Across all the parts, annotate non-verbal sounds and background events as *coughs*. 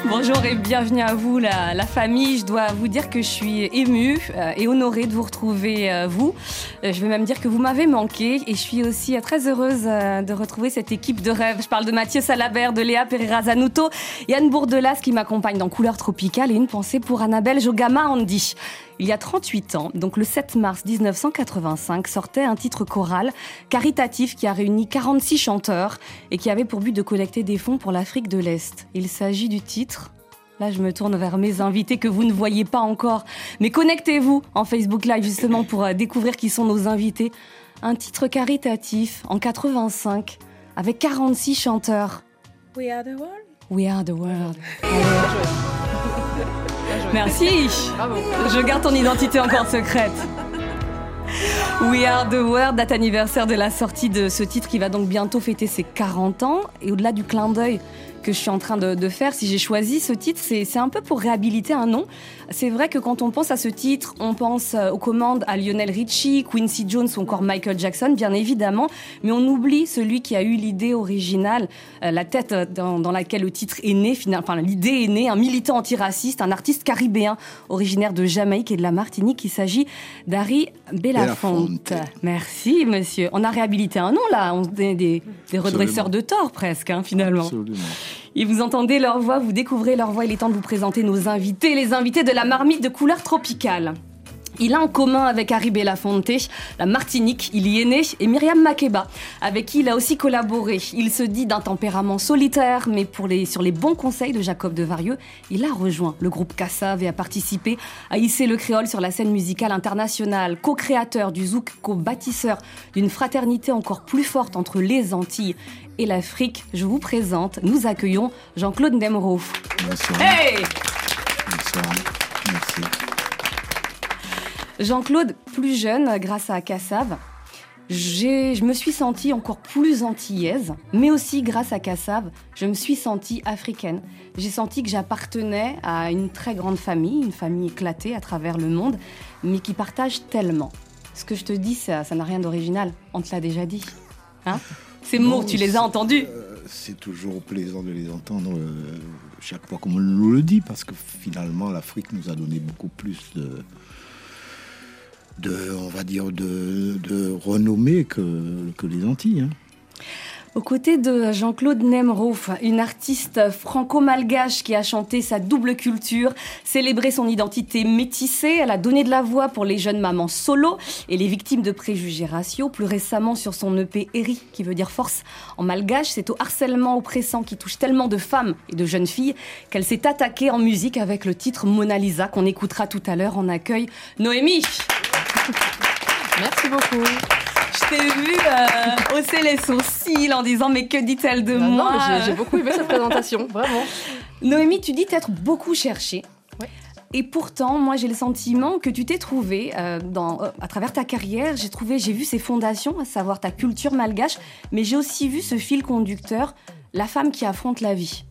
*laughs* Bonjour et bienvenue à vous, la, la, famille. Je dois vous dire que je suis émue euh, et honorée de vous retrouver, euh, vous. Euh, je vais même dire que vous m'avez manqué et je suis aussi très heureuse de retrouver cette équipe de rêve. Je parle de Mathieu Salabert, de Léa Pereira Zanuto, Yann Bourdelas qui m'accompagne dans Couleur Tropicale et une pensée pour Annabelle Jogama Andy. Il y a 38 ans, donc le 7 mars 1985, sortait un titre choral caritatif qui a réuni 46 chanteurs et qui avait pour but de collecter des fonds pour l'Afrique de l'Est. Il s'agit du titre Là, je me tourne vers mes invités que vous ne voyez pas encore. Mais connectez-vous en Facebook Live justement pour euh, découvrir qui sont nos invités. Un titre caritatif en 85 avec 46 chanteurs. We are the world. We are the world. Merci. Je garde ton identité encore secrète. We Are the World, date anniversaire de la sortie de ce titre qui va donc bientôt fêter ses 40 ans. Et au-delà du clin d'œil que je suis en train de, de faire, si j'ai choisi ce titre, c'est un peu pour réhabiliter un nom. C'est vrai que quand on pense à ce titre, on pense euh, aux commandes à Lionel Richie, Quincy Jones ou encore Michael Jackson, bien évidemment, mais on oublie celui qui a eu l'idée originale, euh, la tête dans, dans, laquelle le titre est né, enfin l'idée est née, un militant antiraciste, un artiste caribéen originaire de Jamaïque et de la Martinique. Il s'agit d'Harry Belafonte. Merci, monsieur. On a réhabilité un nom là, on est des, des redresseurs de tort presque, hein, finalement. Absolument. Et vous entendez leur voix, vous découvrez leur voix. Il est temps de vous présenter nos invités, les invités de la marmite de couleur tropicale. Il a en commun avec Harry Belafonte la Martinique, il y est né, et Myriam Makeba, avec qui il a aussi collaboré. Il se dit d'un tempérament solitaire, mais pour les, sur les bons conseils de Jacob de Varieux, il a rejoint le groupe Kassav et a participé à hisser le créole sur la scène musicale internationale, co-créateur du zouk, co-bâtisseur d'une fraternité encore plus forte entre les Antilles et l'Afrique. Je vous présente, nous accueillons Jean-Claude Nemro. Bonsoir. Hey Bonsoir. Merci. Jean-Claude, plus jeune, grâce à Kassav, je me suis sentie encore plus antillaise, mais aussi grâce à Kassav, je me suis sentie africaine. J'ai senti que j'appartenais à une très grande famille, une famille éclatée à travers le monde, mais qui partage tellement. Ce que je te dis, ça n'a rien d'original. On te l'a déjà dit. Hein? Ces mots, tu les as entendus? euh, C'est toujours plaisant de les entendre euh, chaque fois qu'on nous le dit, parce que finalement, l'Afrique nous a donné beaucoup plus de de, on va dire, de, de renommée que, que les Antilles. Hein. Aux côtés de Jean-Claude Nemrouf, une artiste franco-malgache qui a chanté sa double culture, célébré son identité métissée, elle a donné de la voix pour les jeunes mamans solo et les victimes de préjugés raciaux. Plus récemment, sur son EP Eri, qui veut dire force en malgache, c'est au harcèlement oppressant qui touche tellement de femmes et de jeunes filles qu'elle s'est attaquée en musique avec le titre Mona Lisa qu'on écoutera tout à l'heure en accueil. Noémie Merci beaucoup. Je t'ai vu euh, hausser les sourcils en disant mais que dit-elle de moi? Non, j'ai beaucoup aimé cette présentation, *laughs* vraiment. Noémie, tu dis t'être beaucoup cherchée. Et pourtant, moi, j'ai le sentiment que tu t'es trouvé euh, dans, euh, à travers ta carrière. J'ai trouvé, j'ai vu ses fondations, à savoir ta culture malgache, mais j'ai aussi vu ce fil conducteur, la femme qui affronte la vie.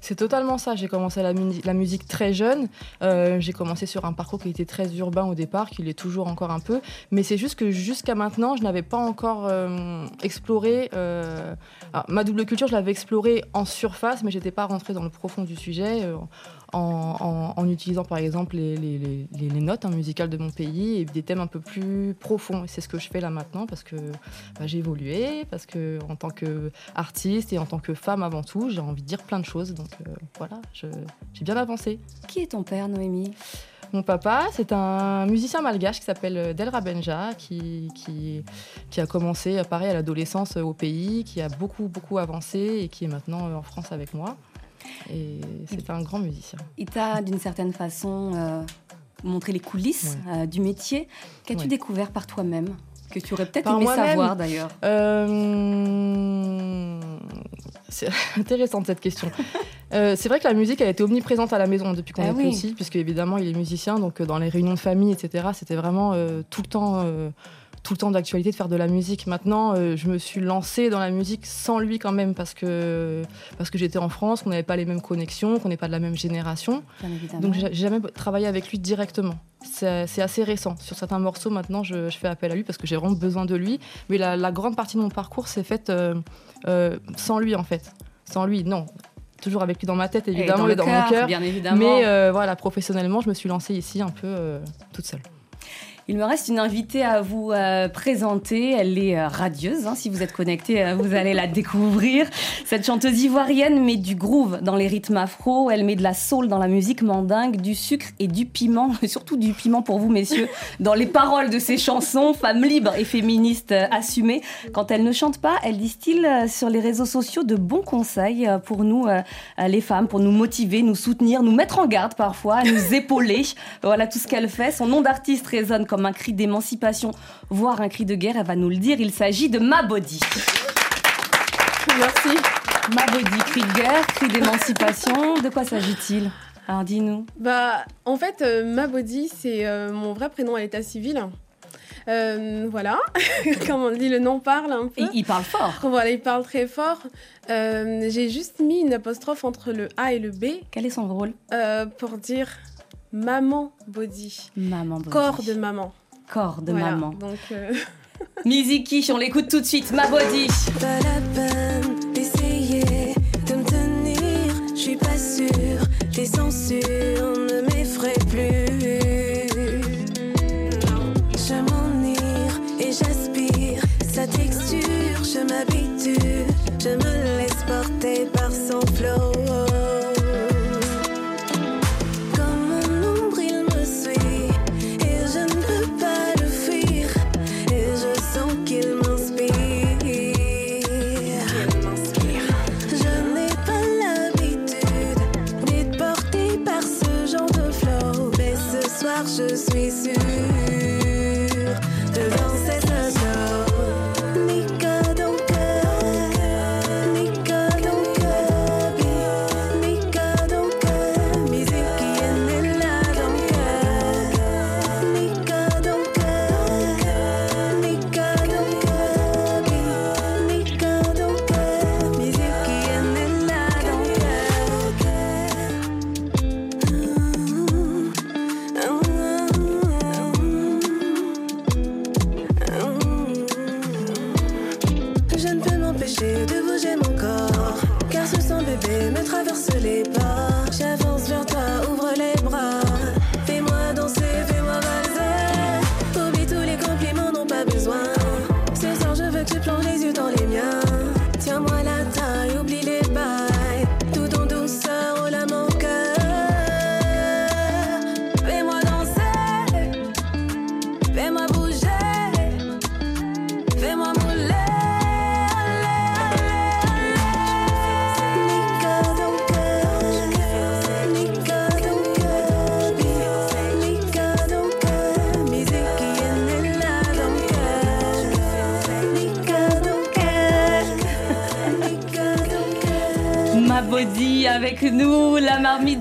C'est totalement ça. J'ai commencé la, mu la, musique très jeune. Euh, j'ai commencé sur un parcours qui était très urbain au départ, qui l'est toujours encore un peu. Mais c'est juste que jusqu'à maintenant, je n'avais pas encore euh, exploré. Euh... Ma double culture, je l'avais explorée en surface, mais j'étais pas rentrée dans le profond du sujet. Euh, en, en, en, utilisant par exemple les, les, les, les notes hein, musicales de mon pays et des thèmes un peu plus profonds. Et c'est ce que je fais là maintenant parce que bah, j'ai évolué, parce que en tant qu'artiste et en tant que femme avant tout, j'ai envie de dire plein de choses. Donc euh, voilà, j'ai bien avancé. Qui est ton père, Noémie? Mon papa, c'est un musicien malgache qui s'appelle Delra Benja, qui, qui, qui, a commencé, pareil, à l'adolescence au pays, qui a beaucoup, beaucoup avancé et qui est maintenant en France avec moi. Et c'est un grand musicien. Il t'a, d'une certaine façon, euh, montré les coulisses ouais. euh, du métier. Qu'as-tu ouais. découvert par toi-même Que tu aurais peut-être aimé savoir d'ailleurs? Euh... C'est *laughs* intéressant cette question. *laughs* euh, c'est vrai que la musique elle été omniprésente à la maison depuis qu'on Ah est oui. petit, puisque évidemment il est musicien, donc euh, dans les réunions de famille, etc. C'était vraiment euh, tout le temps tout le temps d'actualité de faire de la musique. Maintenant, euh, je me suis lancée dans la musique sans lui quand même parce que, parce que j'étais en France, qu'on n'avait pas les mêmes connexions, qu'on n'est pas de la même génération. Donc j'ai jamais travaillé avec lui directement. C'est assez récent. Sur certains morceaux, maintenant, je, je fais appel à lui parce que j'ai vraiment besoin de lui. Mais la, la grande partie de mon parcours s'est faite euh, euh, sans lui, en fait. Sans lui, non. Toujours avec lui dans ma tête, Et évidemment, et dans mon cœur. Bien évidemment. Mais euh, voilà, professionnellement, je me suis lancée ici un peu euh, toute seule. Il me reste une invitée à vous euh, présenter. Elle est euh, radieuse. hein. Si vous êtes connecté, euh, vous allez la découvrir. Cette chanteuse ivoirienne met du groove dans les rythmes afro. Elle met de la soul dans la musique mandingue, du sucre et du piment, et *laughs* surtout du piment pour vous, messieurs, dans les paroles de ses chansons. Femme libre et féministe assumée. Quand elle ne chante pas, elle distille sur les réseaux sociaux de bons conseils pour nous, les femmes, pour nous motiver, nous soutenir, nous mettre en garde parfois, nous épauler. Voilà tout ce qu'elle fait. Son nom d'artiste résonne comme un cri d'émancipation, voire un cri de guerre. Elle va nous le dire. Il s'agit de Ma Body. Merci. Ma Body, cri de guerre, cri d'émancipation. De quoi s'agit-il? Alors dis-nous. Bah, en fait, euh, ma body, c'est euh, mon vrai prénom à l'état civil. Euh, voilà, *laughs* comme on dit, le nom parle un peu. Et il parle fort. Voilà, il parle très fort. Euh, J'ai juste mis une apostrophe entre le A et le B Quel est son rôle? Pour dire maman body, Maman Body. corps de maman. Corps de Voilà, maman. Donc, euh, *laughs* *laughs* Miziki, on l'écoute tout de suite. Ma Body. Pas la peine d'essayer de me tenir, je suis pas sûre, tes censures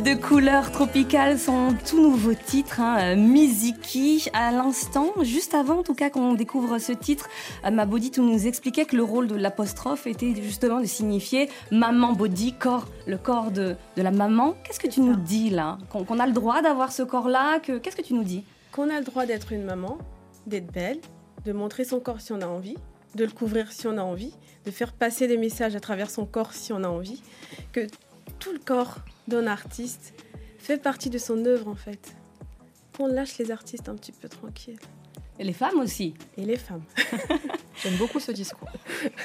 de couleur tropicale, son tout nouveau titre, hein, euh, Miziki. À l'instant, juste avant en tout cas qu'on découvre ce titre, euh, Ma Body, tu nous expliquais que le rôle de l'apostrophe était justement de signifier maman body, corps, le corps de, de la maman. Qu'est-ce que tu nous dis là? Qu'on a le droit d'avoir ce corps-là? Que, Qu'est-ce que tu nous dis? Qu'on a le droit d'être une maman, d'être belle, de montrer son corps si on a envie, de le couvrir si on a envie, de faire passer des messages à travers son corps si on a envie, que tout le corps d'un artiste fait partie de son œuvre en fait. Qu'on lâche les artistes un petit peu tranquilles. Et les femmes aussi. Et les femmes. *laughs* J'aime beaucoup ce discours.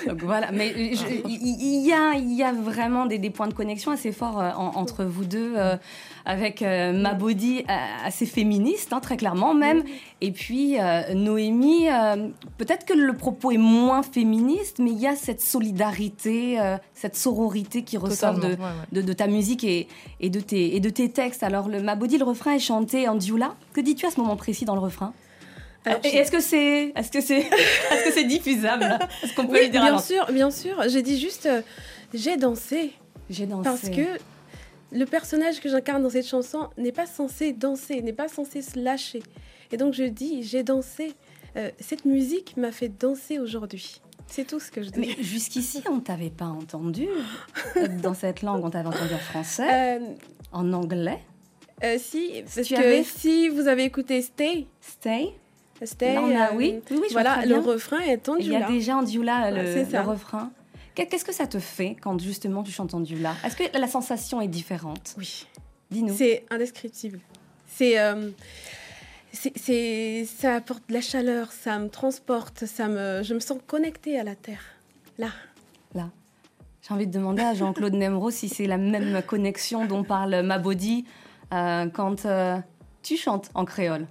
Donc voilà, mais je- il y, a, il y a vraiment des, des points de connexion assez forts euh, en- entre vous deux, euh, avec euh, ma body euh, assez féministe, hein, très clairement même, et puis Noémie, peut-être que le propos est moins féministe, mais il y a cette solidarité, cette sororité qui ressort de, Totalement, ouais, ouais. de, de ta musique et, et, de tes, et de tes textes. Alors le ma body, le refrain est chanté en dioula. Que dis-tu à ce moment précis dans le refrain? Est-ce que c'est est-ce que c'est *laughs* est-ce que c'est diffusable? Est-ce qu'on peut Oui, le dire à bien sûr, bien sûr. J'ai dit juste, euh, j'ai dansé. J'ai dansé. Parce que le personnage que j'incarne dans cette chanson n'est pas censé danser, n'est pas censé se lâcher. Et donc je dis, j'ai dansé. euh, cette musique m'a fait danser aujourd'hui. C'est tout ce que je dis. Mais jusqu'ici, on t'avait pas entendu *laughs* dans cette langue. On t'avait entendu en français, Euh, en anglais. euh, si, parce tu que avais- si vous avez écouté Stay, Stay? A- euh, oui, oui, oui, je voilà, le refrain est en Il y a déjà en Dioula le, Ouais, le refrain. Qu'est- Qu'est-ce que ça te fait quand justement tu chantes en Dioula? Est-ce que la sensation est différente? Oui. Dis-nous. C'est indescriptible. C'est, euh, c'est, c'est- ça apporte de la chaleur, ça me transporte, ça me, je me sens connectée à la terre. Là. Là. J'ai envie de demander à Jean-Claude Nemro si c'est la même connexion dont parle Mabodi euh, quand euh, tu chantes en créole.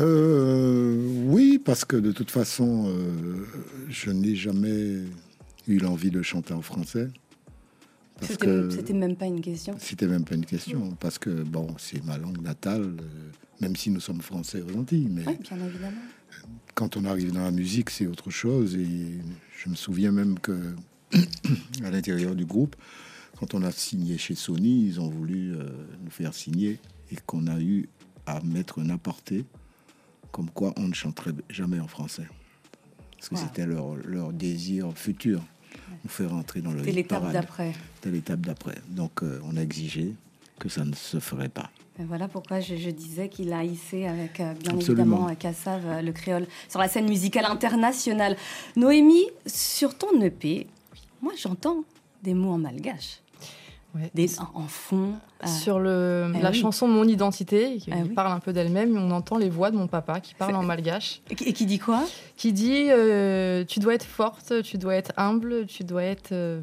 Euh, oui, parce que de toute façon, euh, je n'ai jamais eu l'envie de chanter en français. C'était même pas une question. c'était même pas une question. Parce que, bon, c'est ma langue natale, euh, même si nous sommes français aux Antilles. Mais Oui, bien évidemment. quand on arrive dans la musique, c'est autre chose. Et je me souviens même que, *clears throat* à l'intérieur du groupe, quand on a signé chez Sony, ils ont voulu euh, nous faire signer et qu'on a eu à mettre un aparté, comme quoi on ne chanterait jamais en français. Parce que Wow. c'était leur, leur désir futur, nous faire entrer dans le C'était l'étape d'après. C'était l'étape d'après. Donc euh, on a exigé que ça ne se ferait pas. Et voilà pourquoi je, je disais qu'il a hissé avec, euh, bien Absolument. évidemment, euh, Kassav, euh, le créole, sur la scène musicale internationale. Noémie, sur ton EP, moi j'entends des mots en malgache, Ouais. des, en, en fond. euh, Sur le, Eh la oui. chanson Mon identité, qui Ah oui. parle un peu d'elle-même, on entend les voix de mon papa qui parle en malgache, et qui- et qui dit quoi? Qui dit euh, Tu dois être forte, tu dois être humble, tu dois être euh,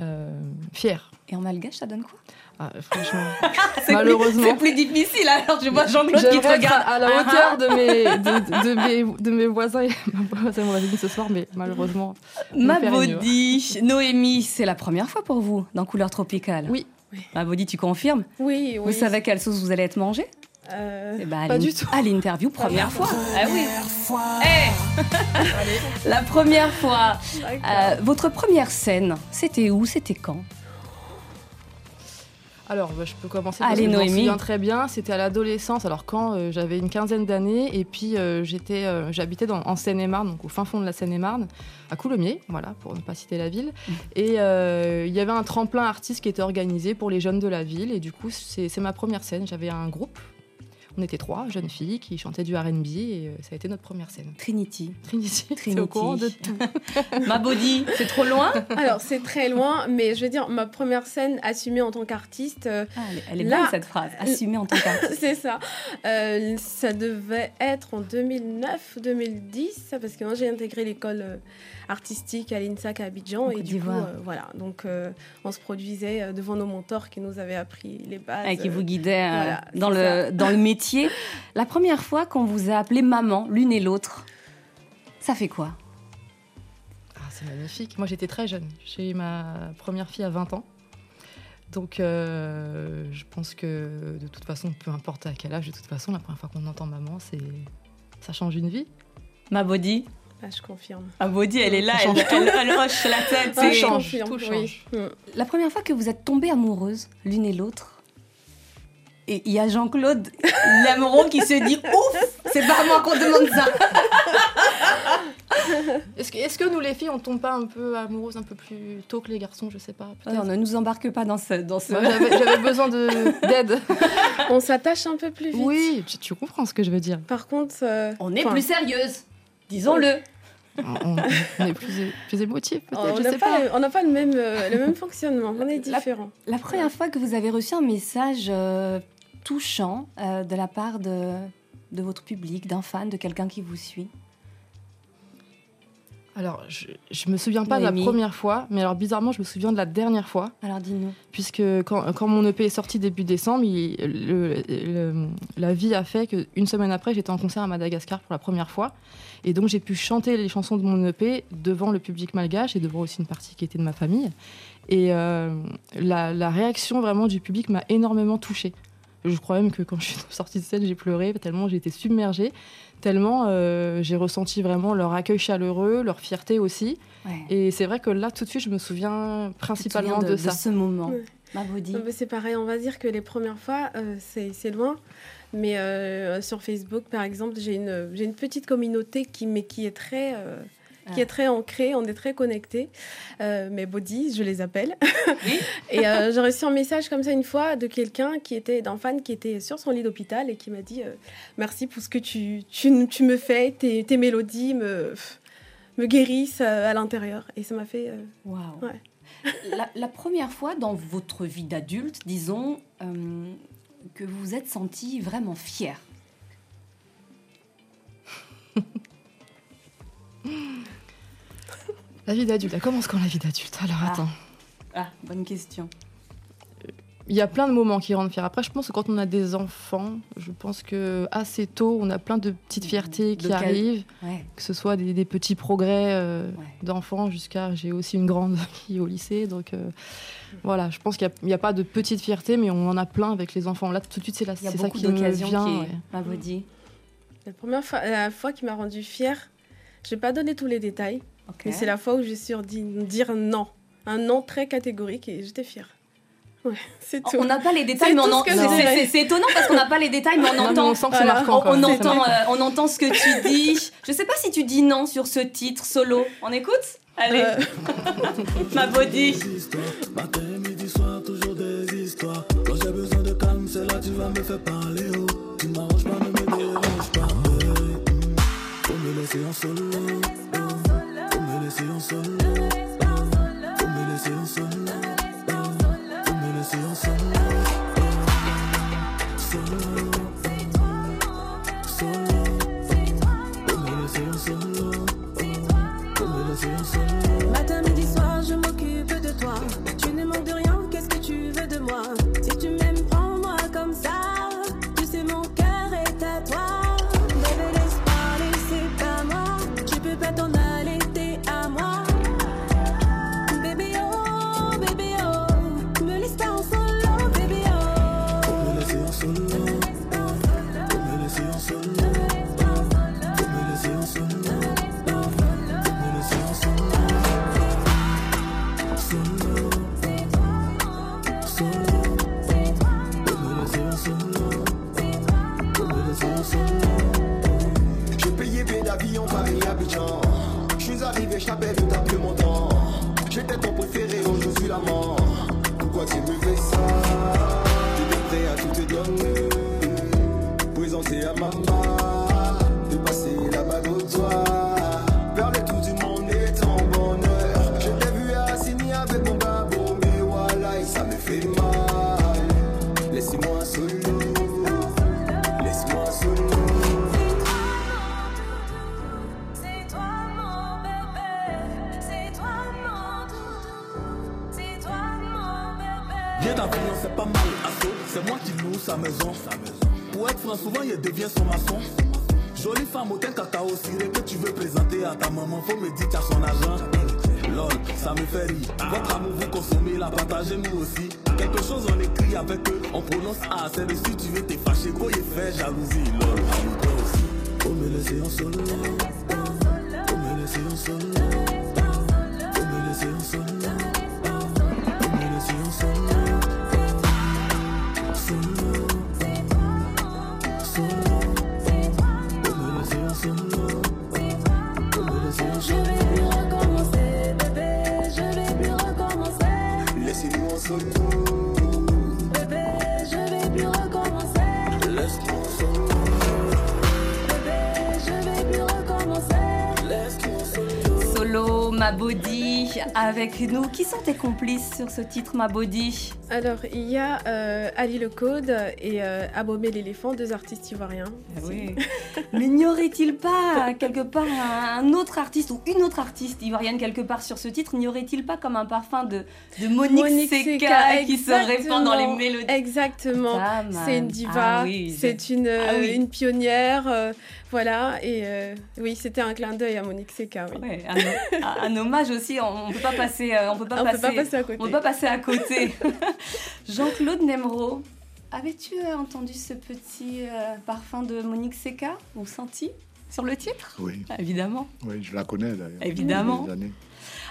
euh, fière. Et en malgache, ça donne quoi? Ah, franchement, *laughs* C'est Malheureusement. plus- C'est plus difficile, alors je vois Jean-Claude qui te regarde. à la Ah, hauteur de mes, *laughs* de, de mes, de mes voisins *laughs* ma voisin mon ami ce soir, mais malheureusement. Ma me faire ignorer. Maudit, Noémie, c'est la première fois pour vous dans Couleur Tropicale Oui. Ma Maudit, tu confirmes? Oui, oui. Vous savez quelle sauce vous allez être mangé Euh, Eh ben, à Pas l'in- du tout. À l'interview, première fois. Ah oui. Eh La première fois. Euh, votre première scène, c'était où? C'était quand? Alors, bah, je peux commencer parce Allez, que je m'en Noémie. souviens très bien. C'était à l'adolescence, alors quand euh, j'avais une quinzaine d'années, et puis euh, j'étais, euh, j'habitais dans- en Seine-et-Marne, donc au fin fond de la Seine-et-Marne, à Coulommiers, voilà, pour ne pas citer la ville. Et euh, il y avait un tremplin artiste qui était organisé pour les jeunes de la ville, et du coup, c'est c'est ma première scène. J'avais un groupe. On était trois jeunes filles qui chantaient du R&B et euh, ça a été notre première scène. Trinity. Trinity, c'est Trinity. au courant de tout. *laughs* Ma body, c'est trop loin? Alors, c'est très loin, mais je veux dire, ma première scène assumée en tant qu'artiste, euh, Ah, elle est- Là- belle cette phrase. Assumée en tant qu'artiste. *laughs* c'est ça. Euh, ça devait être en 2009-2010, parce que moi j'ai intégré l'école euh, artistique à l'INSAC à Abidjan. En et du coup, d'Ivoire. euh, voilà. Donc, euh, on se produisait devant nos mentors qui nous avaient appris les bases. Et qui vous guidait euh, voilà, dans, le, dans le métier. *laughs* La première fois qu'on vous a appelé maman, l'une et l'autre, ça fait quoi? Ah, c'est magnifique. Moi, j'étais très jeune. J'ai eu ma première fille à 20 ans. Donc, euh, je pense que de toute façon, peu importe à quel âge, de toute façon, la première fois qu'on entend maman, c'est ça change une vie. Ma body Ah, je confirme. Ma body, elle est là, elle, elle, elle hoche la tête. Ah, c'est- je change, confirme, tout change. Mm. La première fois que vous êtes tombées amoureuses, l'une et l'autre, et il y a Jean-Claude Lameron qui se dit Ouf, c'est pas à moi qu'on demande ça. Est-ce que, nous, les filles, on tombe pas un peu amoureuses un peu plus tôt que les garçons Je sais pas. peut-être. Non, ne nous embarque pas dans ce. Dans ce... Moi, j'avais, besoin de, d'aide. *laughs* On s'attache un peu plus vite. Oui, tu, tu comprends ce que je veux dire. Par contre, euh, On est enfin, plus sérieuse, disons-le. On, on est plus, plus peut-être. on n'a pas, pas. le- pas même, euh, le même fonctionnement. On est La- différents. La première fois que vous avez reçu un message euh, touchant euh, de la part de, de votre public, d'un fan, de quelqu'un qui vous suit? Alors, je, je me souviens pas de la première fois, mais alors bizarrement, je me souviens de la dernière fois. Alors dis-nous. puisque quand, quand mon EP est sorti début décembre, il- le- le- la vie a fait qu'une semaine après, j'étais en concert à Madagascar pour la première fois. Et donc, j'ai pu chanter les chansons de mon EP devant le public malgache et devant aussi une partie qui était de ma famille. Et euh, la, la réaction vraiment du public m'a énormément touchée. Je crois même que quand je suis *laughs* sortie de scène, j'ai pleuré tellement j'ai été submergée, tellement euh, j'ai ressenti vraiment leur accueil chaleureux, leur fierté aussi. Ouais. Et c'est vrai que là, tout de suite, je me souviens principalement souviens de, ça. ce moment. Ouais. C'est pareil, on va dire que les premières fois, euh, c'est loin. Mais euh, sur Facebook, par exemple, j'ai une, j'ai une petite communauté qui, mais qui est très, qui est très ancrée. On est très connectés. Euh, mes bodies, je les appelle. Oui. *laughs* et euh, j'ai reçu un message comme ça une fois de quelqu'un qui était d'un fan qui était sur son lit d'hôpital et qui m'a dit euh, merci pour ce que tu, tu, tu me fais. Tes, tes mélodies me, me guérissent à l'intérieur. Et ça m'a fait. euh, Waouh. Ouais. La, la première fois dans votre vie d'adulte, disons, euh, que vous vous êtes senti vraiment fier. *laughs* La vie d'adulte, elle commence quand la vie d'adulte Alors Ah. attends. Ah, bonne question. Il y a plein de moments qui rendent fiers. Après, je pense que quand on a des enfants, je pense que assez tôt, on a plein de petites fiertés qui arrivent, Ouais. que ce soit des, des petits progrès euh, Ouais. d'enfants jusqu'à. J'ai aussi une grande *laughs* qui est au lycée, donc euh, voilà. Je pense qu'il n'y a, pas de petites fiertés, mais on en a plein avec les enfants. Là, tout de suite, c'est la- Il y a c'est ça beaucoup qui me d'occasions vient. qui est... La première fois, la fois qui m'a rendue fière, je vais pas donner tous les détails, Ok. mais c'est la fois où j'ai su di- dire non. Un non très catégorique et j'étais fière. Ouais, *laughs* c'est tout. On n'a pas les détails, mais on tout en- ce que c'est- je c'est dirais. c'est- c'est étonnant parce qu'on n'a pas les détails, mais on Non, entend. on sent que c'est Voilà. marquant. On, on entend, euh, on entend ce que tu dis. Je sais pas si tu dis non sur ce titre solo. On écoute? Allez, Euh, *laughs* ma body. Matin, midi, soir, toujours des histoires. Quand j'ai besoin de calme, c'est là que tu vas me faire parler. Oh. Tu m'arranges pas, ne me dérange pas. Mm. Faut me laisser en solo. Laisser en solo. oh. Faut me laisser en solo. oh. Faut me laisser en. Solo. Souvent il devient son maçon. Jolie femme teint cacao ciré que tu veux présenter à ta maman. Faut me dire qu'à son argent. Lol, ça me fait rire. Votre amour, vous consommez, la partagez nous aussi. Quelque chose on écrit avec eux, on prononce A. C'est dessus, tu veux t'es fâché, quoi il fait jalousie. Lol. Faut me laisser en solo. Me laisser en solo. Me laisser en solo. Avec nous. Qui sont tes complices sur ce titre, ma body Alors, il y a euh, Ali Le Code et euh, Abomé l'éléphant, deux artistes ivoiriens. Oui. *laughs* Mais n'y aurait-il pas quelque part un, autre artiste ou une autre artiste ivoirienne quelque part sur ce titre N'y aurait-il pas comme un parfum de, de Monique, Seca qui se répand dans les exactement, mélodies? Exactement. Ah. C'est une diva, Ah oui, je- c'est une, Ah oui. une pionnière. euh, voilà, et euh, oui, c'était un clin d'œil à Monique Seca. Oui. Ouais, un, un- un hommage aussi, on ne peut pas passer, on peut pas On passer, peut pas passer à côté. on peut pas passer à côté. *laughs* *laughs* Jean-Claude Nemro, avais-tu euh, entendu ce petit euh, parfum de Monique Seca ou senti sur le titre? Oui, Ah, Évidemment. oui, je la connais d'ailleurs. Évidemment.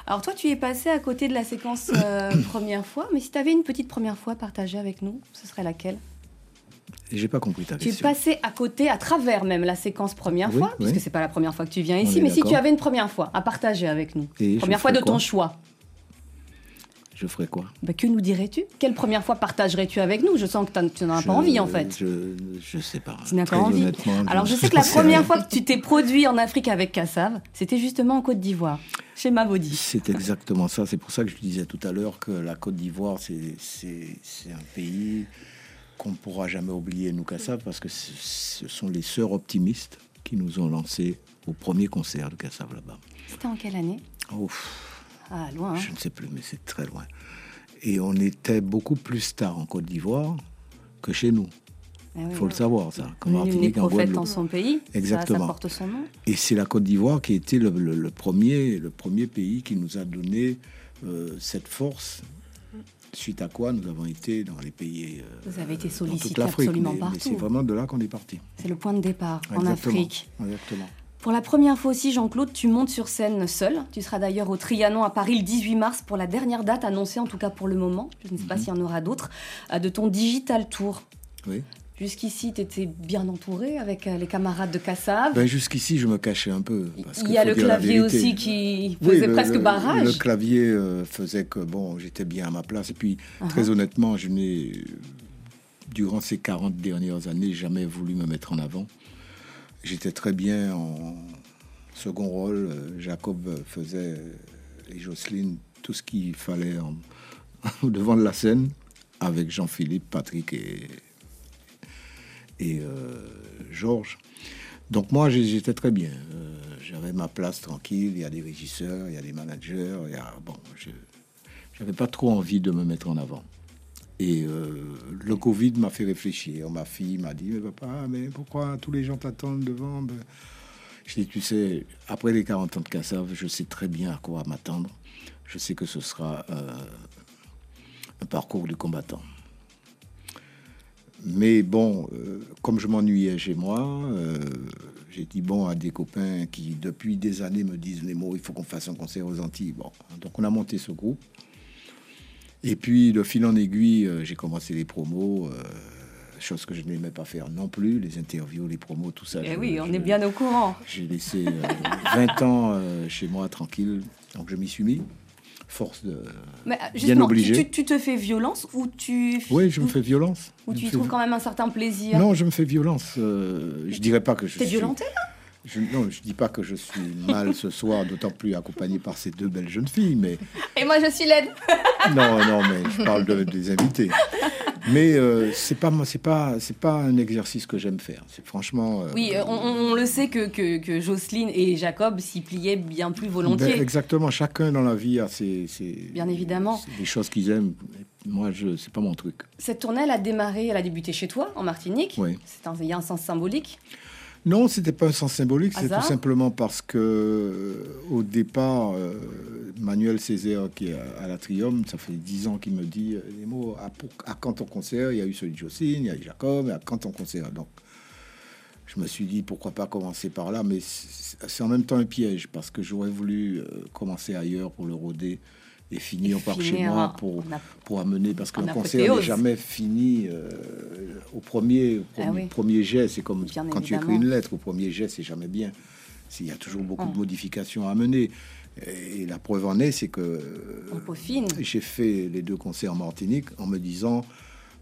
Alors toi, tu es passé à côté de la séquence euh, *coughs* première fois, mais si tu avais une petite première fois partagée avec nous, ce serait laquelle? J'ai pas compris ta Tu es question. passé à côté, à travers même la séquence première Oui, fois, oui. puisque c'est pas la première fois que tu viens On ici, mais si tu avais une première fois à partager avec nous, Et première fois de ton choix, Je ferais quoi? Bah, que nous dirais-tu? Quelle première fois partagerais-tu avec nous? Je sens que tu n'en as Je- pas envie en fait. Je, je sais pas. Tu n'as pas envie. Alors je sais que la première fois que tu t'es produit en Afrique avec Kassav, c'était justement en Côte d'Ivoire, chez Mavodi. C'est exactement ça. C'est pour ça que je disais tout à l'heure que la Côte d'Ivoire, c'est- un pays qu'on ne pourra jamais oublier, nous, Kassav, parce que ce sont les sœurs optimistes qui nous ont lancé au premier concert de Kassav là-bas. C'était en quelle année? Ouf, Ah, loin. hein. je ne sais plus, mais c'est très loin. Et on était beaucoup plus tard en Côte d'Ivoire que chez nous. Ah oui, Il faut oui. le savoir, ça. Comme n'est Martinique, en son pays, Exactement. ça porte son nom. Et c'est la Côte d'Ivoire qui était le, le- le premier, le premier pays qui nous a donné euh, cette force. Suite à quoi nous avons été dans les pays, euh, Vous avez été sollicité absolument Mais, partout. c'est vraiment de là qu'on est parti. C'est le point de départ en. Afrique. Exactement. Pour la première fois aussi, Jean-Claude, tu montes sur scène seul. Tu seras d'ailleurs au Trianon à Paris le 18 mars pour la dernière date annoncée, en tout cas pour le moment. Je ne sais Mhm. pas s'il y en aura d'autres, euh, de ton Digital Tour. Oui. Jusqu'ici, tu étais bien entouré avec euh, les camarades de Kassav. Ben, Jusqu'ici, je me cachais un peu. parce Il y a le clavier aussi qui Oui, faisait le- presque le- barrage. Le clavier euh, faisait que bon, j'étais bien à ma place. Et puis, Uh-huh. très honnêtement, je n'ai, durant ces 40 dernières années, jamais voulu me mettre en avant. J'étais très bien en second rôle. Euh, Jacob faisait, euh, et Jocelyne, tout ce qu'il fallait *laughs* devant de la scène, avec Jean-Philippe, Patrick et, et euh, Georges. Donc moi, j'étais très bien. J'avais ma place tranquille. Il y a des régisseurs, il y a des managers. Bon, je n'avais pas trop envie de me mettre en avant. Et euh, le Covid m'a fait réfléchir. Ma fille m'a dit, mais papa, mais pourquoi tous les gens t'attendent devant? Ben, Je dis, tu sais, après les 40 ans de Kassav, je sais très bien à quoi m'attendre. Je sais que ce sera euh, un parcours du combattant. Mais bon, euh, comme je m'ennuyais chez moi, j'ai dit bon à des copains qui, depuis des années, me disent les mots il faut qu'on fasse un concert aux Antilles. Bon, donc on a monté ce groupe. Et puis, de fil en aiguille, euh, j'ai commencé les promos, euh, chose que je n'aimais pas faire non plus, les interviews, les promos, tout ça. Eh je- oui, on je- est bien au courant. J'ai laissé euh, 20 ans euh, chez moi tranquille, donc je m'y suis mis. Force de. Mais bien obligé. tu- tu te fais violence ou tu, Oui, je me fais violence. ou tu y trouves quand même un certain plaisir? Non, je me fais violence. euh, je dirais pas que je T'es suis. violenté là? Je, non, je dis pas que je suis mal ce soir, d'autant plus accompagné par ces deux belles jeunes filles. Mais Et moi je suis laide. *laughs* non, non, mais je parle de- des invités. Mais euh, c'est pas, moi, c'est pas, c'est pas un exercice que j'aime faire. C'est franchement. euh, Oui, euh, on, le sait que, que, que Jocelyne et Jacob s'y pliaient bien plus volontiers. ben, exactement. Chacun dans la vie a ses, ses- Bien évidemment. des choses qu'ils aiment. Moi, je, c'est pas mon truc. Cette tournée, elle a démarré, elle a débuté chez toi, en Martinique. Oui. C'est un- Il y a un sens symbolique. Non, c'était pas un sens symbolique, c'est tout simplement parce que euh, au départ, euh, Manuel Césaire, qui est à, à la Trium, ça fait dix ans qu'il me dit euh, les mots à, pour- à quand ton concert, il y a eu celui de Jocelyne, il y a eu Jacob, et à quand ton concert. Donc, je me suis dit pourquoi pas commencer par là, mais c'est en même temps un piège parce que j'aurais voulu commencer ailleurs pour le rôder et finir Et par chez moi pour, pour amener parce en qu'un concert n'est jamais fini euh, au premier, au Ah premier, oui. premier jet. C'est comme Bien quand tu écris une lettre, au premier jet, c'est jamais bien. Il y a toujours beaucoup Ah. de modifications à mener. Et la preuve en est, c'est que peaufine. j'ai fait les deux concerts en Martinique en me disant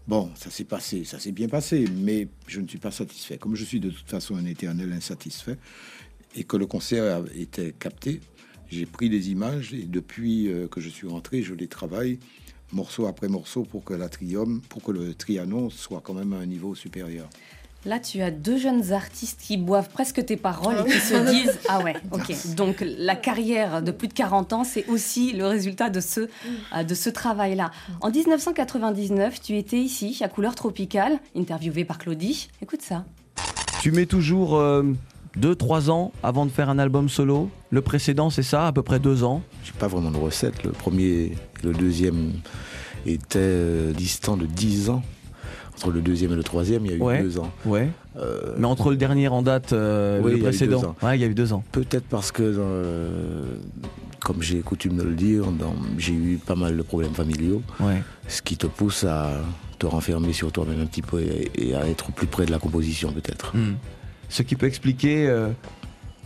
bon, ça s'est passé, ça s'est bien passé, mais je ne suis pas satisfait. Comme je suis de toute façon un éternel insatisfait et que le concert était capté, j'ai pris des images et depuis euh, que je suis rentré, je les travaille morceau après morceau pour que la Trium, pour que le Trianon soit quand même à un niveau supérieur. Là, tu as deux jeunes artistes qui boivent presque tes paroles et qui se disent Ah ouais, *laughs* ok. Donc, la carrière de plus de 40 ans, c'est aussi le résultat de ce, euh, de ce travail-là. En 1999, tu étais ici, à Couleur Tropicale, interviewé par Claudie. Écoute ça. Tu mets toujours 2-3 ans avant de faire un album solo. Le précédent, c'est ça, à peu près 2 ans. J'ai pas vraiment de recette. Le premier et le deuxième étaient euh, distants de 10 ans. Entre le deuxième et le troisième, il y a eu Ouais. deux ans. Ouais. Euh, Mais entre le dernier en date, euh, oui, le précédent. deux. Ouais, il y a eu 2 ans. Peut-être parce que, euh, comme j'ai coutume de le dire, j'ai eu pas mal de problèmes familiaux. Ouais. Ce qui te pousse à te renfermer sur toi-même un petit peu et, et à être plus près de la composition peut-être. Hmm. Ce qui peut expliquer euh,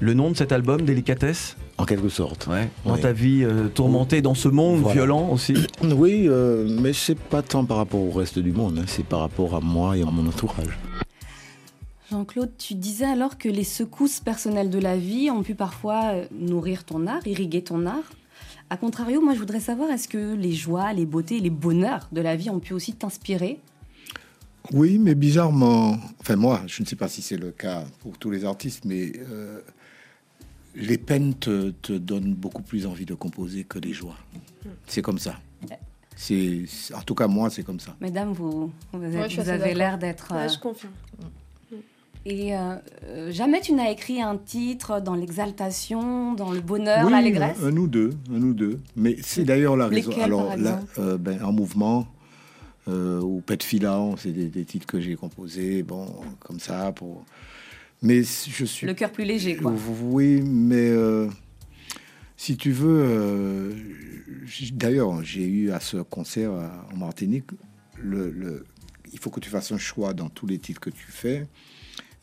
le nom de cet album, Délicatesse En quelque sorte. Ouais. Dans ta vie euh, tourmentée, dans ce monde Voilà. violent aussi. *clears throat* Oui, euh, mais c'est pas tant par rapport au reste du monde, hein, c'est par rapport à moi et à mon entourage. Jean-Claude, tu disais alors que les secousses personnelles de la vie ont pu parfois euh, nourrir ton art, irriguer ton art. A contrario, moi je voudrais savoir, est-ce que les joies, les beautés, les bonheurs de la vie ont pu aussi t'inspirer Oui, mais bizarrement, enfin moi, je ne sais pas si c'est le cas pour tous les artistes, mais euh, les peines te, te donnent beaucoup plus envie de composer que les joies. C'est comme ça. C'est, en tout cas, moi, c'est comme ça. Mesdames, vous, vous, êtes- Ouais, avez l'air d'être... Ouais, euh, je confirme. Et euh, jamais tu n'as écrit un titre dans l'exaltation, dans le bonheur, Oui, l'allégresse? un, un ou deux, un ou deux. Mais c'est d'ailleurs la raison. Lesquels, Alors, par là, exemple? euh, ben, en mouvement euh, ou Pet Filant, c'est des, des titres que j'ai composés, bon, comme ça pour. Mais je suis. Le cœur plus léger, quoi. Oui, mais euh, si tu veux, euh, d'ailleurs, j'ai eu à ce concert en Martinique, le, le- il faut que tu fasses un choix dans tous les titres que tu fais.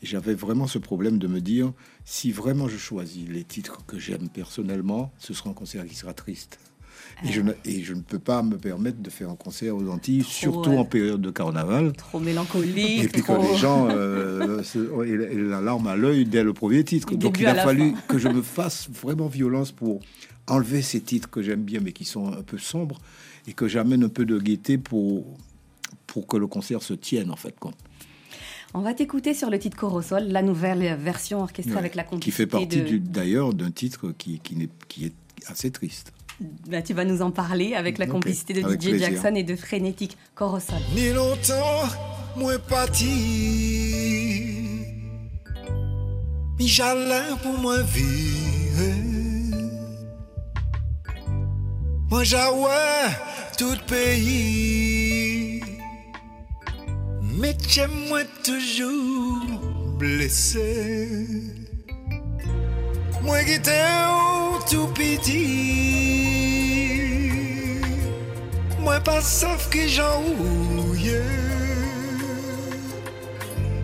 Et j'avais vraiment ce problème de me dire, si vraiment je choisis les titres que j'aime personnellement, ce sera un concert qui sera triste. Et, je ne, et je ne peux pas me permettre de faire un concert aux Antilles, surtout en période de carnaval. Trop mélancolique. Et puis trop... que les gens euh, *laughs* se- aient la- larme à l'œil dès le premier titre. Du Donc il a fallu fin. que je me *laughs* fasse vraiment violence pour enlever ces titres que j'aime bien mais qui sont un peu sombres et que j'amène un peu de gaieté pour, pour que le concert se tienne en fait. On va t'écouter sur le titre Corosol, la nouvelle version orchestrée Ouais. avec la qui complicité fait partie de... d'ailleurs d'un titre qui, qui, qui est assez triste. Bah, tu vas nous en parler avec la complicité de avec DJ plaisir. Jackson et de Frénétique Corosol. Ni longtemps, moi parti. Mi j'allais pour moi vivre. Moi j'avais tout pays. Mais j'aime moi toujours blessé. Moi qui t'ai tout petit. Mwen pa saf ki jan ouye.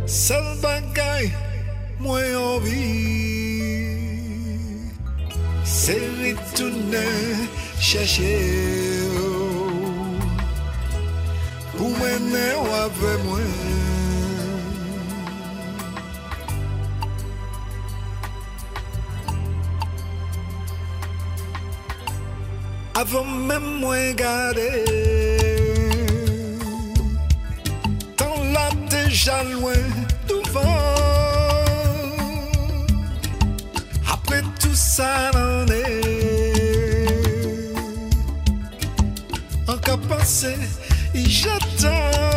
Sal bagay mwen anvi. Se ritounen chache ou Pou mwen mwen wave mwen. Avant même moi garder. Tant là déjà loin devant. Après tout ça n'en est. Encore pensé, et j'attends.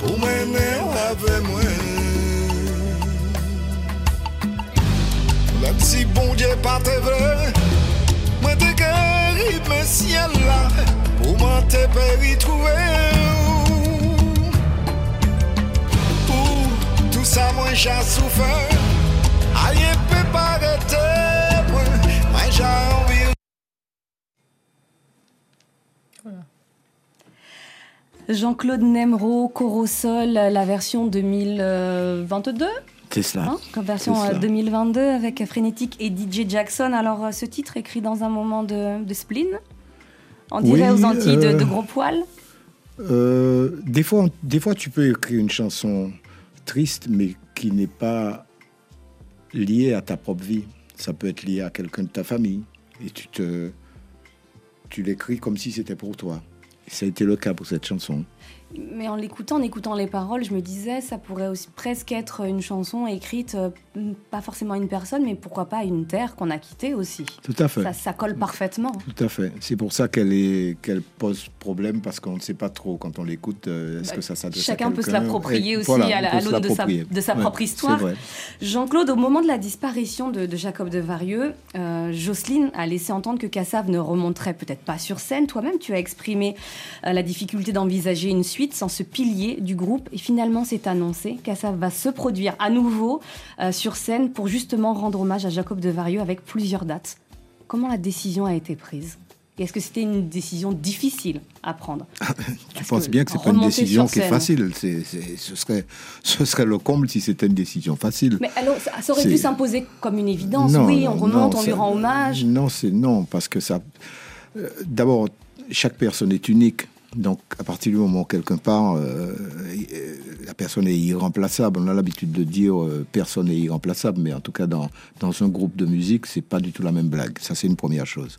Pour mener avec moi. Même si bon Dieu pas te vrai, moi te guéri, mais ciel là, pour moi te péri trouver. Pour tout ça, moi j'ai souffert, Jean-Claude Nemro, Corosol, la version 2022 C'est cela. hein, comme version C'est euh, ça. 2022 avec Frénétique et DJ Jackson. Alors, euh, ce titre écrit dans un moment de, de spleen On dirait Oui, aux Antilles de, euh, de gros poils Euh, des, fois, des fois, tu peux écrire une chanson triste, mais qui n'est pas liée à ta propre vie. Ça peut être lié à quelqu'un de ta famille. Et tu te, tu l'écris comme si c'était pour toi. Ça a été le cas pour cette chanson. Mais en l'écoutant, en écoutant les paroles, je me disais, ça pourrait aussi presque être une chanson écrite, euh, pas forcément à une personne, mais pourquoi pas à une terre qu'on a quittée aussi. Tout à fait. Ça, ça colle parfaitement. Tout à fait. C'est pour ça qu'elle est qu'elle pose problème parce qu'on ne sait pas trop quand on l'écoute. euh, Est-ce Bah, que ça s'adresse à Chacun peut se l'approprier aussi voilà, à l'aune de sa, de sa Ouais, propre histoire. Jean-Claude, au moment de la disparition de, de Jacob de Varieux, euh, Jocelyne a laissé entendre que Cassav ne remonterait peut-être pas sur scène. Toi-même, tu as exprimé euh, la difficulté d'envisager une suite sans ce pilier du groupe. Et finalement, c'est annoncé. Cassav va se produire à nouveau euh, sur scène pour justement rendre hommage à Jacob de Varieux avec plusieurs dates. Comment la décision a été prise? Et Est-ce que c'était une décision difficile à prendre? *laughs* Tu penses bien que c'est pas une décision qui est facile. C'est- c'est- ce, serait, *laughs* ce serait le comble si c'était une décision facile. Mais alors, ça, ça aurait C'est- pu s'imposer comme une évidence. Non, oui, non, on remonte, non, on lui rend hommage. Non, c'est non, parce que ça. euh, D'abord, chaque personne est unique. Donc, à partir du moment où quelque part, euh, euh, la personne est irremplaçable, on a l'habitude de dire euh, personne n'est irremplaçable, mais en tout cas, dans, dans un groupe de musique, c'est pas du tout la même blague. Ça, c'est une première chose.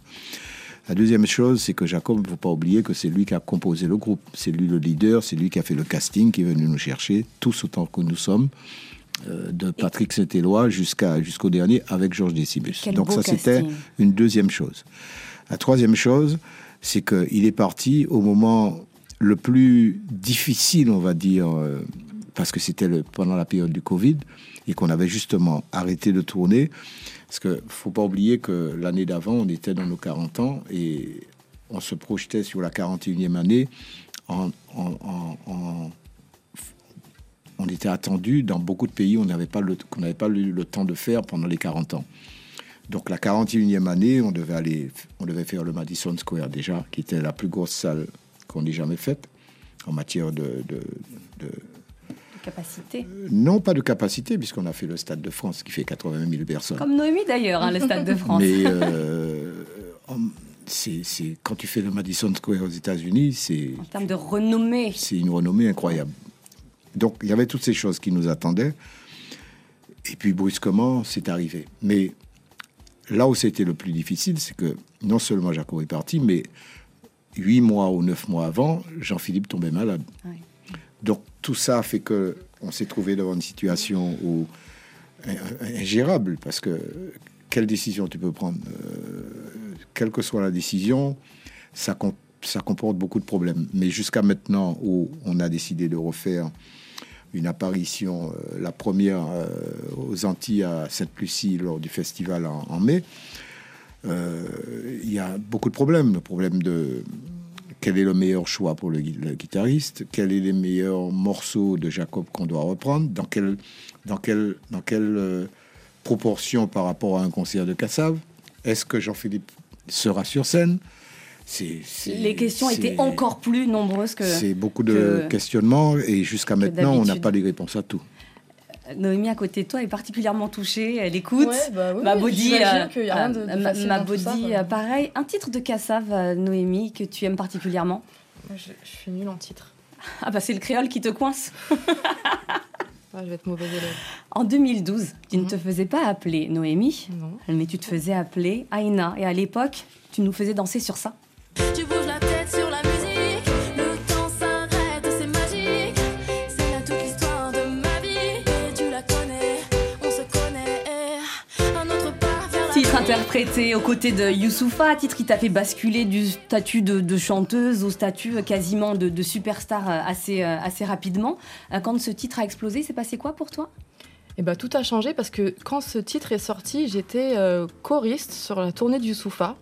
La deuxième chose, c'est que Jacob, il ne faut pas oublier que c'est lui qui a composé le groupe. C'est lui le leader, c'est lui qui a fait le casting, qui est venu nous chercher, tous autant que nous sommes, euh, de Patrick Saint-Éloi jusqu'à, jusqu'au dernier, avec Georges Décibus. Quel Donc ça, c'était une deuxième chose. La troisième chose, c'est qu'il est parti au moment le plus difficile, on va dire, euh, parce que c'était pendant la période du Covid et qu'on avait justement arrêté de tourner. Parce qu'il ne faut pas oublier que l'année d'avant, on était dans nos 40 ans et on se projetait sur la 41e année. On était attendu dans beaucoup de pays on n'avait pas qu'on n'avait pas eu le temps de faire pendant les 40 ans. Donc la 41e année, on devait aller, on devait faire le Madison Square déjà, qui était la plus grosse salle qu'on ait jamais faite en matière de, de- de- Capacité. non pas de capacité puisqu'on a fait le Stade de France qui fait 80 000 personnes. Comme Noémie d'ailleurs, hein, le Stade de France. Mais euh, *laughs* c'est- quand tu fais le Madison Square aux États-Unis, c'est En termes de renommée. c'est une renommée incroyable. Donc il y avait toutes ces choses qui nous attendaient. Et puis brusquement, c'est arrivé. Mais là où c'était le plus difficile, c'est que non seulement Jacob est parti, mais huit mois ou neuf mois avant, Jean-Philippe tombait malade. Donc tout ça fait que on s'est trouvé devant une situation où euh, ingérable parce que quelle décision tu peux prendre Euh, Quelle que soit la décision, ça, ça comporte beaucoup de problèmes. Mais jusqu'à maintenant où on a décidé de refaire une apparition, euh, la première euh, aux Antilles à Sainte-Lucie lors du festival en, mai, euh, il y a beaucoup de problèmes. Le problème de quel est le meilleur choix pour le, gui- le guitariste, quels sont les meilleurs morceaux de Jacob qu'on doit reprendre, dans quelle, dans quelle, dans quelle proportion par rapport à un concert de Cassav, est-ce que Jean-Philippe sera sur scène? C'est- c'est- Les questions c'est- étaient encore plus nombreuses que. C'est beaucoup de que- questionnements et jusqu'à maintenant, on n'a pas les réponses à tout. Noémie à côté de toi est particulièrement touchée, elle écoute. Ouais, bah oui, ma body, euh, qu'il y a rien de- de euh, ma- facile ma body, ça, euh, pareil. Un titre de Cassav, euh, Noémie, que tu aimes particulièrement Moi, je, je suis nulle en titre. *laughs* Ah bah c'est le créole qui te coince. *laughs* Ah, je vais être mauvaise élève. En 2012, tu ne te faisais pas appeler Noémie, mais tu te faisais appeler Aïna. Et à l'époque, tu nous faisais danser sur ça. Tu bouges la tête sur la musique, le temps s'arrête, c'est magique. C'est là toute l'histoire de ma vie, et tu la connais, on se connaît. Un autre pas vers la Titre interprété aux côtés de Youssoufa, titre qui t'a fait basculer du statut de, de chanteuse au statut euh, quasiment de, de superstar euh, assez, euh, assez rapidement. Quand ce titre a explosé, c'est passé quoi pour toi? Et bah, tout a changé parce que quand ce titre est sorti, j'étais euh, choriste sur la tournée du Soufa.